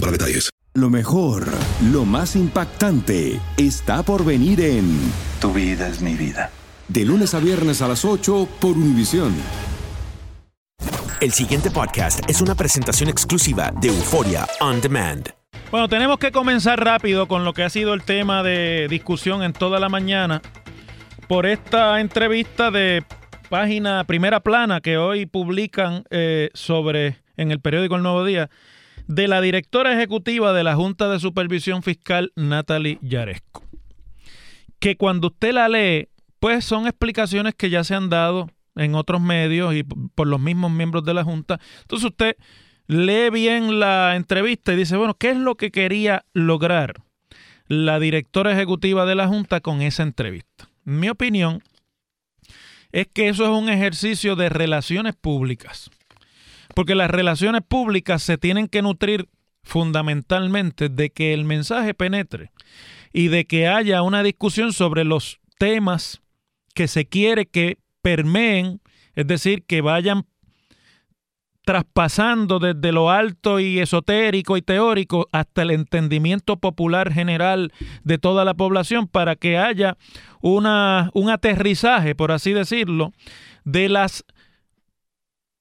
para detalles. Lo mejor, lo más impactante, está por venir en Tu vida es mi vida. De lunes a viernes a las 8 por Univisión. El siguiente podcast es una presentación exclusiva de Euforia On Demand. Bueno, tenemos que comenzar rápido con lo que ha sido el tema de discusión en toda la mañana por esta entrevista de página primera plana que hoy publican eh, sobre en el periódico El Nuevo Día de la directora ejecutiva de la Junta de Supervisión Fiscal, Natalie Yaresco. Que cuando usted la lee, pues son explicaciones que ya se han dado en otros medios y por los mismos miembros de la Junta. Entonces usted lee bien la entrevista y dice, bueno, ¿qué es lo que quería lograr la directora ejecutiva de la Junta con esa entrevista? Mi opinión es que eso es un ejercicio de relaciones públicas porque las relaciones públicas se tienen que nutrir fundamentalmente de que el mensaje penetre y de que haya una discusión sobre los temas que se quiere que permeen, es decir, que vayan traspasando desde lo alto y esotérico y teórico hasta el entendimiento popular general de toda la población para que haya una, un aterrizaje, por así decirlo, de las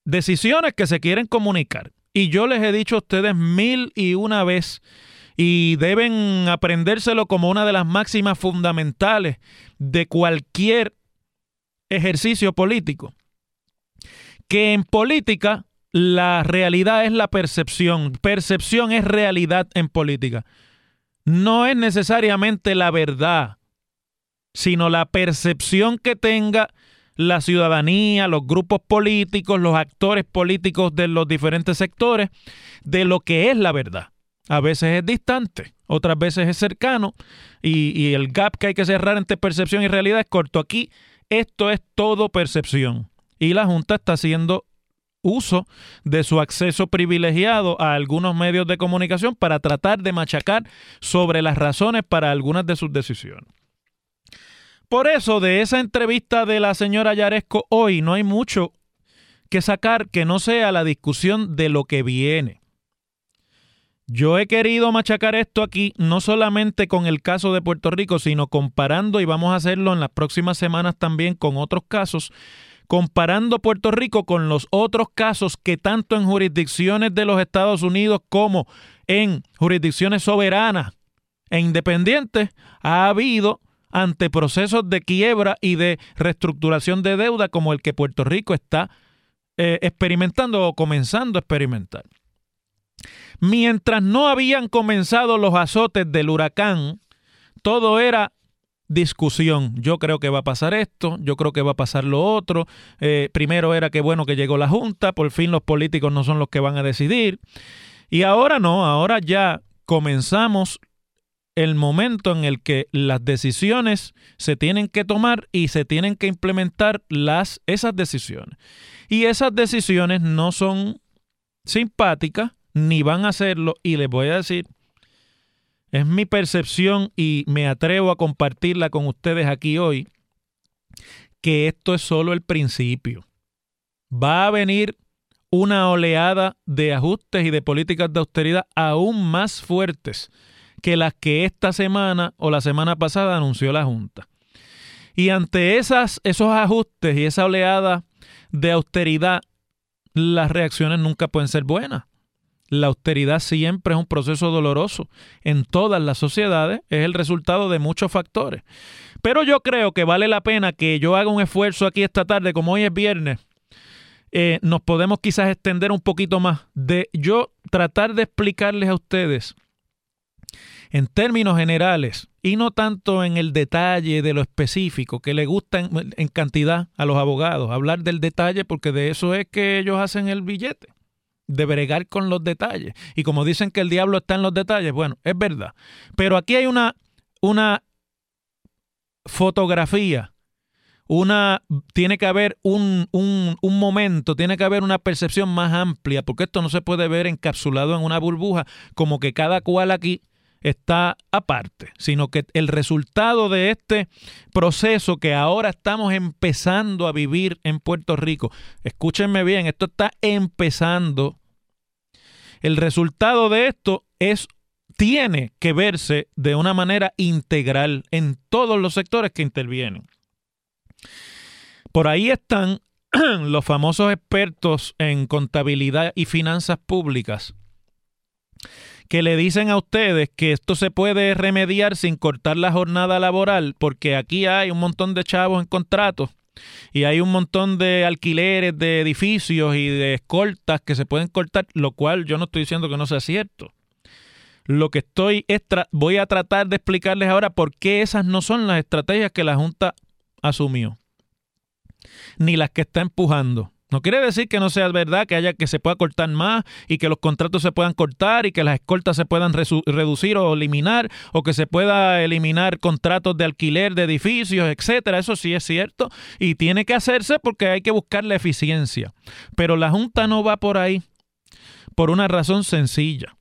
decisiones que se quieren comunicar. Y yo les he dicho a ustedes mil y una vez, y deben aprendérselo como una de las máximas fundamentales de cualquier ejercicio político, que en política la realidad es la percepción, percepción es realidad en política. No es necesariamente la verdad, sino la percepción que tenga la ciudadanía, los grupos políticos, los actores políticos de los diferentes sectores de lo que es la verdad. A veces es distante, otras veces es cercano y, el gap que hay que cerrar entre percepción y realidad es corto. Aquí esto es todo percepción y la Junta está haciendo uso de su acceso privilegiado a algunos medios de comunicación para tratar de machacar sobre las razones para algunas de sus decisiones. Por eso, de esa entrevista de la señora Yaresco hoy no hay mucho que sacar que no sea la discusión de lo que viene. Yo he querido machacar esto aquí no solamente con el caso de Puerto Rico, sino comparando, y vamos a hacerlo en las próximas semanas también con otros casos, comparando Puerto Rico con los otros casos que tanto en jurisdicciones de los Estados Unidos como en jurisdicciones soberanas e independientes ha habido ante procesos de quiebra y de reestructuración de deuda como el que Puerto Rico está eh, experimentando o comenzando a experimentar. Mientras no habían comenzado los azotes del huracán, todo era discusión. Yo creo que va a pasar esto, yo creo que va a pasar lo otro. Eh, primero era que bueno que llegó la Junta, por fin los políticos no son los que van a decidir. Y ahora no, ahora ya comenzamos el momento en el que las decisiones se tienen que tomar y se tienen que implementar las, esas decisiones. Y esas decisiones no son simpáticas ni van a hacerlo. Y les voy a decir, es mi percepción y me atrevo a compartirla con ustedes aquí hoy, que esto es solo el principio. Va a venir una oleada de ajustes y de políticas de austeridad aún más fuertes que las que esta semana o la semana pasada anunció la Junta. Y ante esas, esos ajustes y esa oleada de austeridad, las reacciones nunca pueden ser buenas. La austeridad siempre es un proceso doloroso en todas las sociedades, es el resultado de muchos factores. Pero yo creo que vale la pena que yo haga un esfuerzo aquí esta tarde, como hoy es viernes, eh, nos podemos quizás extender un poquito más de yo tratar de explicarles a ustedes en términos generales y no tanto en el detalle de lo específico que le gusta en, cantidad a los abogados, hablar del detalle porque de eso es que ellos hacen el billete. de bregar con los detalles. Y como dicen que el diablo está en los detalles, bueno, es verdad. Pero aquí hay una, una fotografía, una, tiene que haber un, un, un, momento, tiene que haber una percepción más amplia, porque esto no se puede ver encapsulado en una burbuja, como que cada cual aquí está aparte, sino que el resultado de este proceso que ahora estamos empezando a vivir en Puerto Rico, escúchenme bien, esto está empezando. El resultado de esto es tiene que verse de una manera integral en todos los sectores que intervienen. Por ahí están los famosos expertos en contabilidad y finanzas públicas que le dicen a ustedes que esto se puede remediar sin cortar la jornada laboral, porque aquí hay un montón de chavos en contratos y hay un montón de alquileres de edificios y de escoltas que se pueden cortar, lo cual yo no estoy diciendo que no sea cierto. Lo que estoy voy a tratar de explicarles ahora por qué esas no son las estrategias que la Junta asumió, ni las que está empujando. No quiere decir que no sea verdad que haya que se pueda cortar más y que los contratos se puedan cortar y que las escoltas se puedan reducir o eliminar o que se pueda eliminar contratos de alquiler de edificios, etcétera. Eso sí es cierto y tiene que hacerse porque hay que buscar la eficiencia. Pero la Junta no va por ahí por una razón sencilla.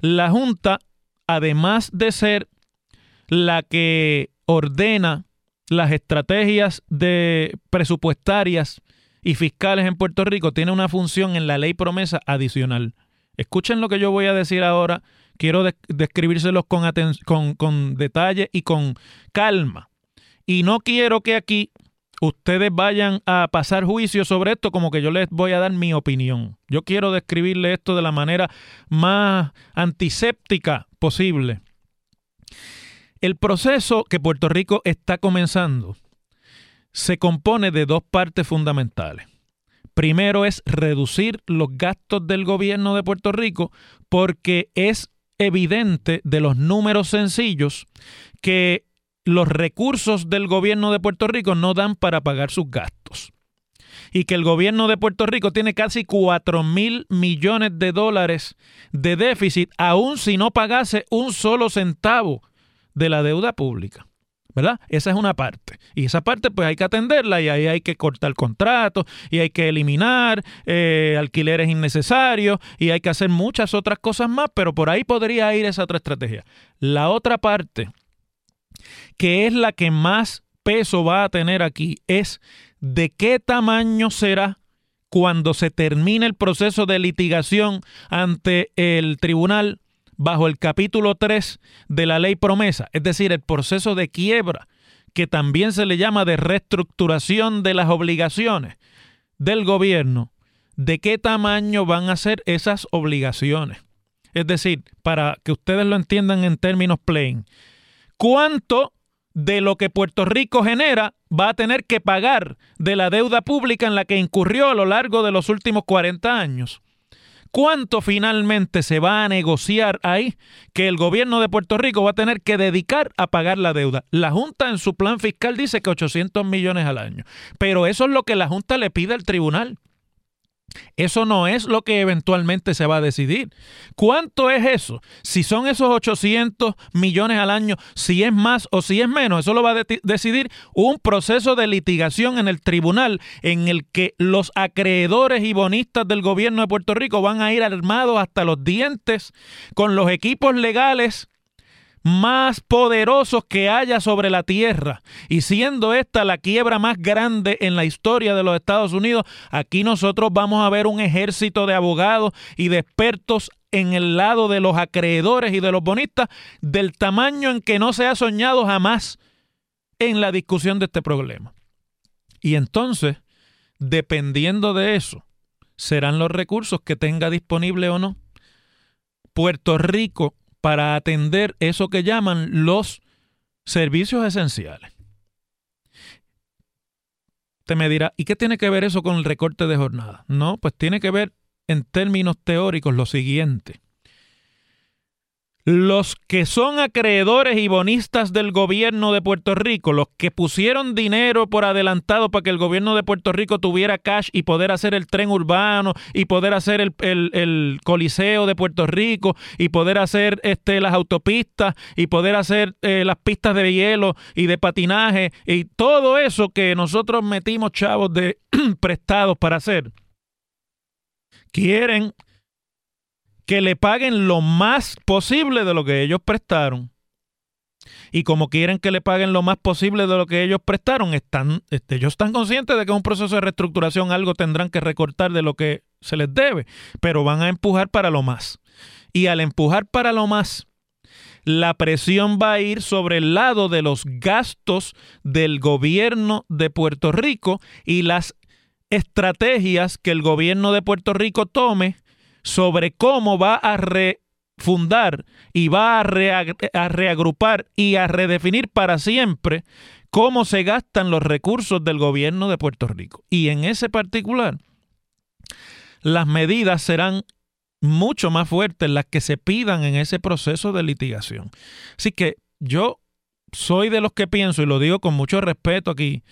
La Junta, además de ser la que ordena las estrategias de presupuestarias y fiscales en Puerto Rico tiene una función en la ley promesa adicional. Escuchen lo que yo voy a decir ahora. Quiero describírselos con, con, con detalle y con calma. Y no quiero que aquí ustedes vayan a pasar juicio sobre esto como que yo les voy a dar mi opinión. Yo quiero describirle esto de la manera más antiséptica posible. El proceso que Puerto Rico está comenzando se compone de dos partes fundamentales. Primero es reducir los gastos del gobierno de Puerto Rico porque es evidente de los números sencillos que los recursos del gobierno de Puerto Rico no dan para pagar sus gastos. Y que el gobierno de Puerto Rico tiene casi 4 mil millones de dólares de déficit, aun si no pagase un solo centavo de la deuda pública. ¿Verdad? Esa es una parte. Y esa parte pues hay que atenderla y ahí hay que cortar contratos y hay que eliminar eh, alquileres innecesarios y hay que hacer muchas otras cosas más, pero por ahí podría ir esa otra estrategia. La otra parte, que es la que más peso va a tener aquí, es de qué tamaño será cuando se termine el proceso de litigación ante el tribunal bajo el capítulo 3 de la ley promesa, es decir, el proceso de quiebra, que también se le llama de reestructuración de las obligaciones del gobierno, de qué tamaño van a ser esas obligaciones. Es decir, para que ustedes lo entiendan en términos plain, ¿cuánto de lo que Puerto Rico genera va a tener que pagar de la deuda pública en la que incurrió a lo largo de los últimos 40 años? ¿Cuánto finalmente se va a negociar ahí que el gobierno de Puerto Rico va a tener que dedicar a pagar la deuda? La Junta en su plan fiscal dice que 800 millones al año, pero eso es lo que la Junta le pide al tribunal. Eso no es lo que eventualmente se va a decidir. ¿Cuánto es eso? Si son esos 800 millones al año, si es más o si es menos, eso lo va a decidir un proceso de litigación en el tribunal en el que los acreedores y bonistas del gobierno de Puerto Rico van a ir armados hasta los dientes con los equipos legales más poderosos que haya sobre la tierra. Y siendo esta la quiebra más grande en la historia de los Estados Unidos, aquí nosotros vamos a ver un ejército de abogados y de expertos en el lado de los acreedores y de los bonistas del tamaño en que no se ha soñado jamás en la discusión de este problema. Y entonces, dependiendo de eso, serán los recursos que tenga disponible o no. Puerto Rico para atender eso que llaman los servicios esenciales. Te me dirá, ¿y qué tiene que ver eso con el recorte de jornada? No, pues tiene que ver en términos teóricos lo siguiente. Los que son acreedores y bonistas del gobierno de Puerto Rico, los que pusieron dinero por adelantado para que el gobierno de Puerto Rico tuviera cash y poder hacer el tren urbano y poder hacer el, coliseo de Puerto Rico y poder hacer este, las autopistas y poder hacer eh, las pistas de hielo y de patinaje y todo eso que nosotros metimos chavos de prestados para hacer. Quieren que le paguen lo más posible de lo que ellos prestaron. Y como quieren que le paguen lo más posible de lo que ellos prestaron, están, este, ellos están conscientes de que en un proceso de reestructuración algo tendrán que recortar de lo que se les debe, pero van a empujar para lo más. Y al empujar para lo más, la presión va a ir sobre el lado de los gastos del gobierno de Puerto Rico y las estrategias que el gobierno de Puerto Rico tome sobre cómo va a refundar y va a, reagrupar y a redefinir para siempre cómo se gastan los recursos del gobierno de Puerto Rico. Y en ese particular, las medidas serán mucho más fuertes las que se pidan en ese proceso de litigación. Así que yo soy de los que pienso, y lo digo con mucho respeto aquí,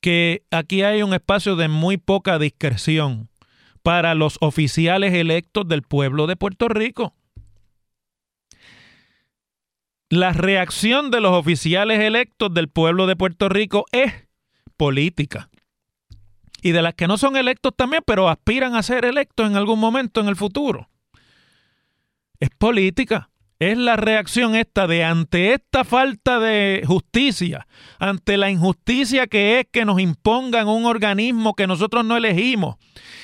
que aquí hay un espacio de muy poca discreción para los oficiales electos del pueblo de Puerto Rico. La reacción de los oficiales electos del pueblo de Puerto Rico es política. Y de las que no son electos también, pero aspiran a ser electos en algún momento en el futuro. Es política es la reacción esta de ante esta falta de justicia, ante la injusticia que es que nos impongan un organismo que nosotros no elegimos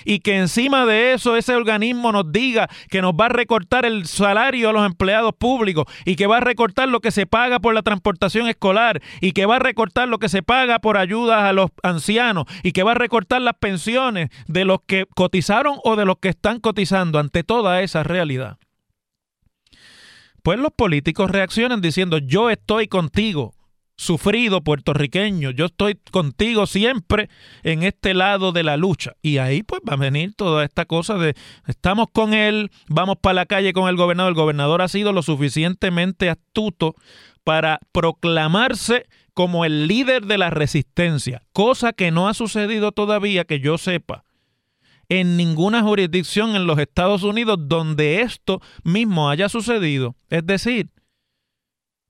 y que encima de eso ese organismo nos diga que nos va a recortar el salario a los empleados públicos y que va a recortar lo que se paga por la transportación escolar y que va a recortar lo que se paga por ayudas a los ancianos y que va a recortar las pensiones de los que cotizaron o de los que están cotizando ante toda esa realidad pues los políticos reaccionan diciendo yo estoy contigo, sufrido puertorriqueño, yo estoy contigo siempre en este lado de la lucha. Y ahí pues va a venir toda esta cosa de estamos con él, vamos para la calle con el gobernador. El gobernador ha sido lo suficientemente astuto para proclamarse como el líder de la resistencia, cosa que no ha sucedido todavía que yo sepa en ninguna jurisdicción en los Estados Unidos donde esto mismo haya sucedido. Es decir,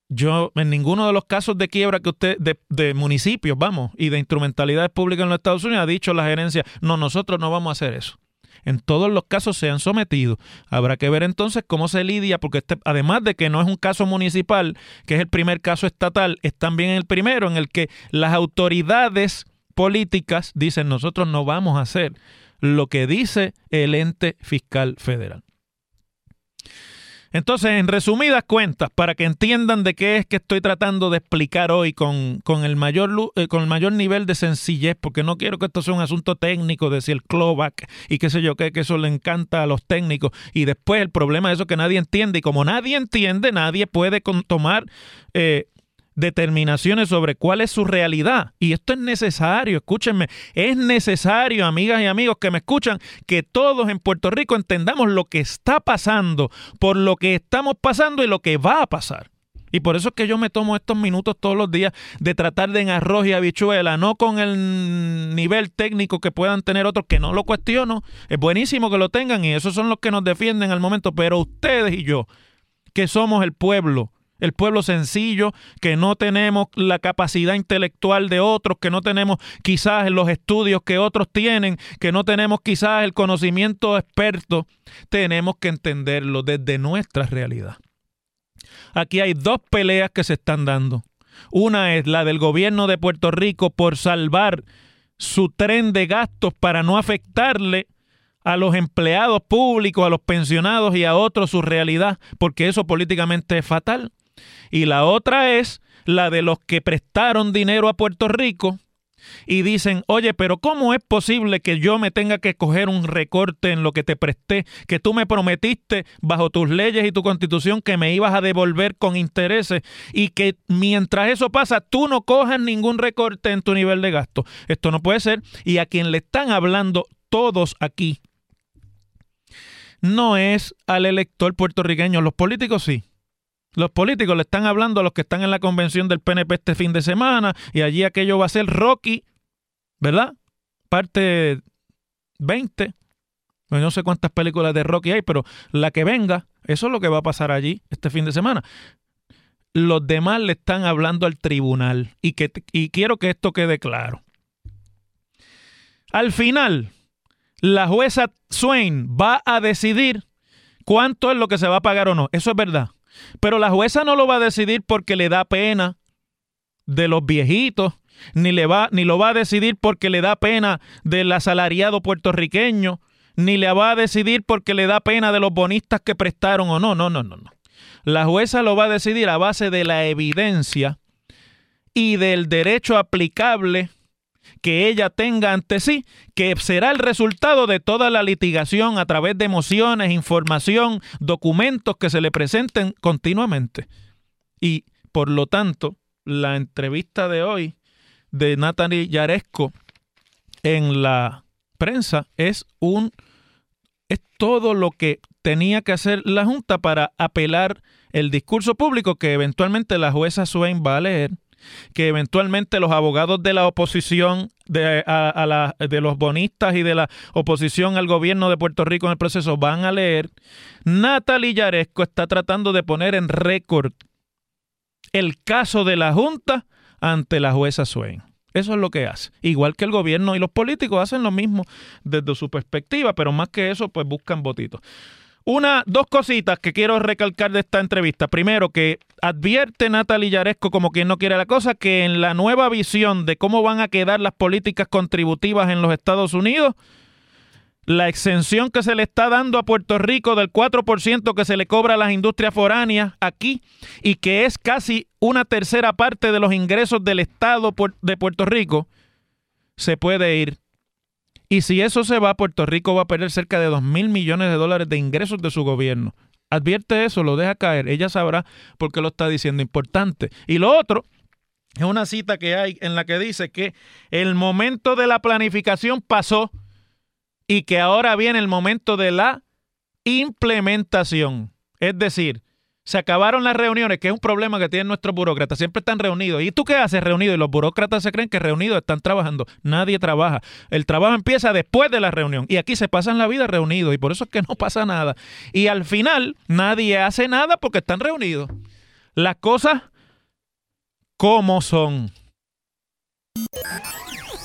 yo en ninguno de los casos de quiebra que usted, de, municipios, vamos, y de instrumentalidades públicas en los Estados Unidos ha dicho la gerencia, no, nosotros no vamos a hacer eso. En todos los casos se han sometido. Habrá que ver entonces cómo se lidia, porque este, además de que no es un caso municipal, que es el primer caso estatal, es también el primero en el que las autoridades políticas dicen nosotros no vamos a hacer lo que dice el ente fiscal federal. Entonces, en resumidas cuentas, para que entiendan de qué es que estoy tratando de explicar hoy con, el, mayor, eh, con el mayor nivel de sencillez, porque no quiero que esto sea un asunto técnico de si el clawback y qué sé yo qué, que eso le encanta a los técnicos. Y después el problema es eso que nadie entiende. Y como nadie entiende, nadie puede tomar eh, determinaciones sobre cuál es su realidad. Y esto es necesario, escúchenme, es necesario, amigas y amigos que me escuchan, que todos en Puerto Rico entendamos lo que está pasando, por lo que estamos pasando y lo que va a pasar. Y por eso es que yo me tomo estos minutos todos los días de tratar de en arroz y habichuela, no con el nivel técnico que puedan tener otros, que no lo cuestiono. Es buenísimo que lo tengan y esos son los que nos defienden al momento. Pero ustedes y yo, que somos el pueblo, el pueblo sencillo, que no tenemos la capacidad intelectual de otros, que no tenemos quizás los estudios que otros tienen, que no tenemos quizás el conocimiento experto, tenemos que entenderlo desde nuestra realidad. Aquí hay dos peleas que se están dando. Una es la del gobierno de Puerto Rico por salvar su tren de gastos para no afectarle a los empleados públicos, a los pensionados y a otros su realidad, porque eso políticamente es fatal. Y la otra es la de los que prestaron dinero a Puerto Rico y dicen, oye, pero ¿cómo es posible que yo me tenga que coger un recorte en lo que te presté, que tú me prometiste bajo tus leyes y tu constitución que me ibas a devolver con intereses y que mientras eso pasa tú no cojas ningún recorte en tu nivel de gasto? Esto no puede ser. Y a quien le están hablando todos aquí no es al elector puertorriqueño, los políticos sí Los políticos le están hablando a los que están en la convención del PNP este fin de semana y allí aquello va a ser Rocky, ¿verdad? Parte 20. Pues no sé cuántas películas de Rocky hay, pero la que venga, eso es lo que va a pasar allí este fin de semana. Los demás le están hablando al tribunal y, que, y quiero que esto quede claro. Al final, la jueza Swain va a decidir cuánto es lo que se va a pagar o no. Eso es verdad. Pero la jueza no lo va a decidir porque le da pena de los viejitos, ni, le va, ni lo va a decidir porque le da pena del asalariado puertorriqueño, ni le va a decidir porque le da pena de los bonistas que prestaron o no. No, no, no, no. La jueza lo va a decidir a base de la evidencia y del derecho aplicable que ella tenga ante sí, que será el resultado de toda la litigación a través de mociones, información, documentos que se le presenten continuamente. Y por lo tanto, la entrevista de hoy de Natalie Yaresco en la prensa es un es todo lo que tenía que hacer la Junta para apelar el discurso público que eventualmente la jueza Swain va a leer que eventualmente los abogados de la oposición, de, a, de los bonistas y de la oposición al gobierno de Puerto Rico en el proceso van a leer, Natalie Yaresco está tratando de poner en récord el caso de la Junta ante la jueza Swain. Eso es lo que hace. Igual que el gobierno y los políticos hacen lo mismo desde su perspectiva, pero más que eso, pues buscan votitos. Una, dos cositas que quiero recalcar de esta entrevista. Primero, que advierte Natalie Yaresco, como quien no quiere la cosa, que en la nueva visión de cómo van a quedar las políticas contributivas en los Estados Unidos, la exención que se le está dando a Puerto Rico del 4% que se le cobra a las industrias foráneas aquí y que es casi una tercera parte de los ingresos del Estado de Puerto Rico, se puede ir y si eso se va, Puerto Rico va a perder cerca de 2 mil millones de dólares de ingresos de su gobierno. Advierte eso, lo deja caer. Ella sabrá por qué lo está diciendo. Importante. Y lo otro es una cita que hay en la que dice que el momento de la planificación pasó y que ahora viene el momento de la implementación. Es decir, se acabaron las reuniones, que es un problema que tienen nuestros burócratas. Siempre están reunidos. ¿Y tú qué haces reunido? Y los burócratas se creen que reunidos están trabajando. Nadie trabaja. El trabajo empieza después de la reunión. Y aquí se pasan la vida reunidos. Y por eso es que no pasa nada. Y al final nadie hace nada porque están reunidos. Las cosas como son.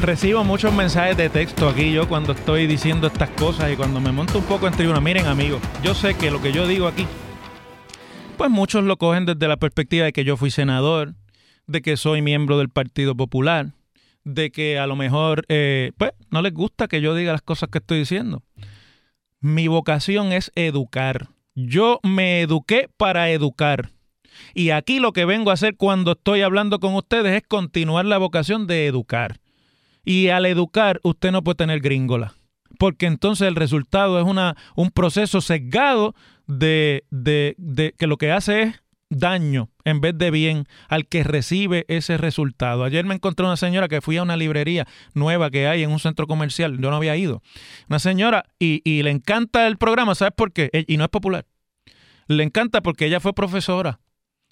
Recibo muchos mensajes de texto aquí yo cuando estoy diciendo estas cosas y cuando me monto un poco en tribuna. Miren amigos, yo sé que lo que yo digo aquí, pues muchos lo cogen desde la perspectiva de que yo fui senador, de que soy miembro del Partido Popular, de que a lo mejor, eh, pues, no les gusta que yo diga las cosas que estoy diciendo. Mi vocación es educar. Yo me eduqué para educar. Y aquí lo que vengo a hacer cuando estoy hablando con ustedes es continuar la vocación de educar. Y al educar, usted no puede tener gringola. Porque entonces el resultado es una, un proceso sesgado de, de, de que lo que hace es daño en vez de bien al que recibe ese resultado. Ayer me encontré una señora que fui a una librería nueva que hay en un centro comercial, yo no había ido. Una señora y, y le encanta el programa, ¿sabes por qué? Y no es popular. Le encanta porque ella fue profesora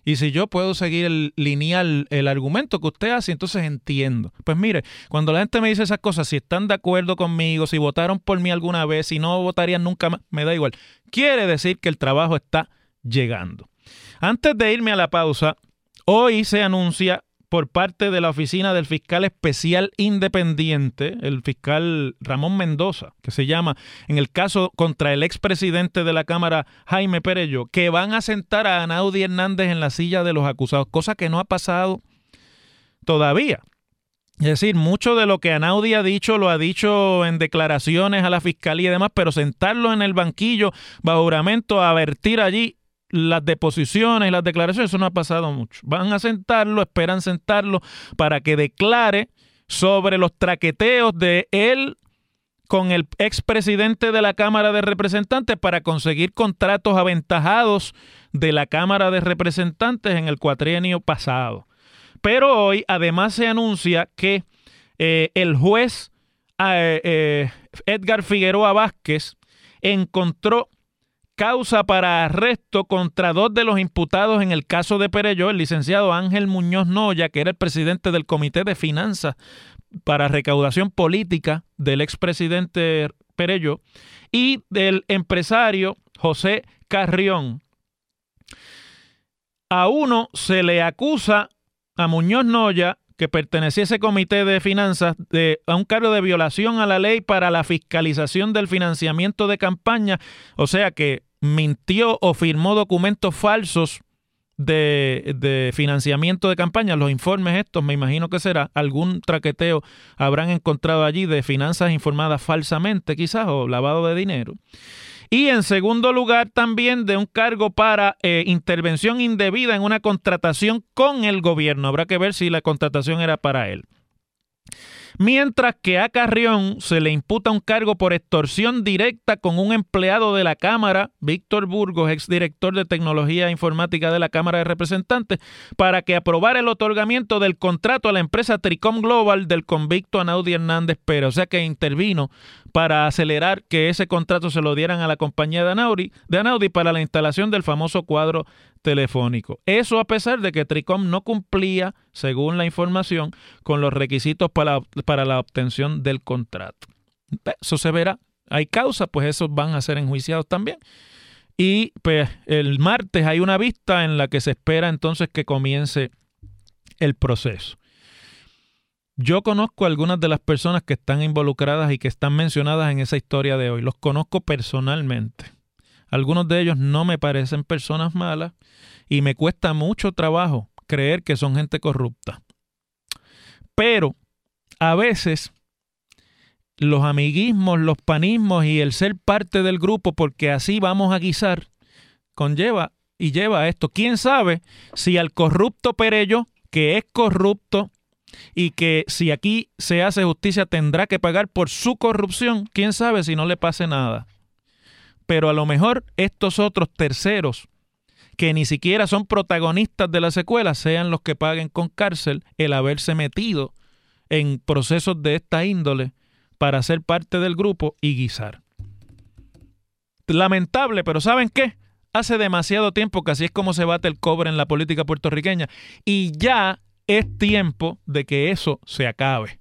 y si yo puedo seguir el lineal, el argumento que usted hace, entonces entiendo. Pues mire, cuando la gente me dice esas cosas, si están de acuerdo conmigo, si votaron por mí alguna vez, si no votarían nunca más, me da igual. Quiere decir que el trabajo está llegando. Antes de irme a la pausa, hoy se anuncia por parte de la oficina del fiscal especial independiente, el fiscal Ramón Mendoza, que se llama, en el caso contra el expresidente de la Cámara, Jaime Perello, que van a sentar a Anaudi Hernández en la silla de los acusados, cosa que no ha pasado todavía. Es decir, mucho de lo que Anaudi ha dicho lo ha dicho en declaraciones a la fiscalía y demás, pero sentarlo en el banquillo bajo juramento a vertir allí las deposiciones y las declaraciones, eso no ha pasado mucho. Van a sentarlo, esperan sentarlo para que declare sobre los traqueteos de él con el expresidente de la Cámara de Representantes para conseguir contratos aventajados de la Cámara de Representantes en el cuatrienio pasado. Pero hoy además se anuncia que eh, el juez eh, eh, Edgar Figueroa Vázquez encontró causa para arresto contra dos de los imputados en el caso de Pereyó, el licenciado Ángel Muñoz Noya, que era el presidente del Comité de Finanzas para Recaudación Política del expresidente Pereyó, y del empresario José Carrión. A uno se le acusa a Muñoz Noya que pertenecía a ese comité de finanzas de, a un cargo de violación a la ley para la fiscalización del financiamiento de campaña, o sea que mintió o firmó documentos falsos de, financiamiento de campaña, los informes estos, me imagino que será algún traqueteo habrán encontrado allí de finanzas informadas falsamente quizás o lavado de dinero. Y en segundo lugar también de un cargo para eh, intervención indebida en una contratación con el gobierno. Habrá que ver si la contratación era para él. Mientras que a Carrión se le imputa un cargo por extorsión directa con un empleado de la Cámara, Víctor Burgos, exdirector de Tecnología Informática de la Cámara de Representantes, para que aprobara el otorgamiento del contrato a la empresa Tricom Global del convicto Anaudi Hernández Pérez. O sea que intervino para acelerar que ese contrato se lo dieran a la compañía de Anaudi, de para la instalación del famoso cuadro telefónico. Eso a pesar de que Tricom no cumplía, según la información, con los requisitos para, para la obtención del contrato. Eso se verá. Hay causa, pues esos van a ser enjuiciados también. Y pues el martes hay una vista en la que se espera entonces que comience el proceso. Yo conozco a algunas de las personas que están involucradas y que están mencionadas en esa historia de hoy. Los conozco personalmente. Algunos de ellos no me parecen personas malas y me cuesta mucho trabajo creer que son gente corrupta. Pero a veces los amiguismos, los panismos y el ser parte del grupo, porque así vamos a guisar, conlleva y lleva a esto. ¿Quién sabe si al corrupto Perello, que es corrupto y que si aquí se hace justicia tendrá que pagar por su corrupción, quién sabe si no le pase nada? Pero a lo mejor estos otros terceros que ni siquiera son protagonistas de la secuela sean los que paguen con cárcel el haberse metido en procesos de esta índole para ser parte del grupo y guisar. Lamentable, pero ¿saben qué? Hace demasiado tiempo que así es como se bate el cobre en la política puertorriqueña y ya es tiempo de que eso se acabe.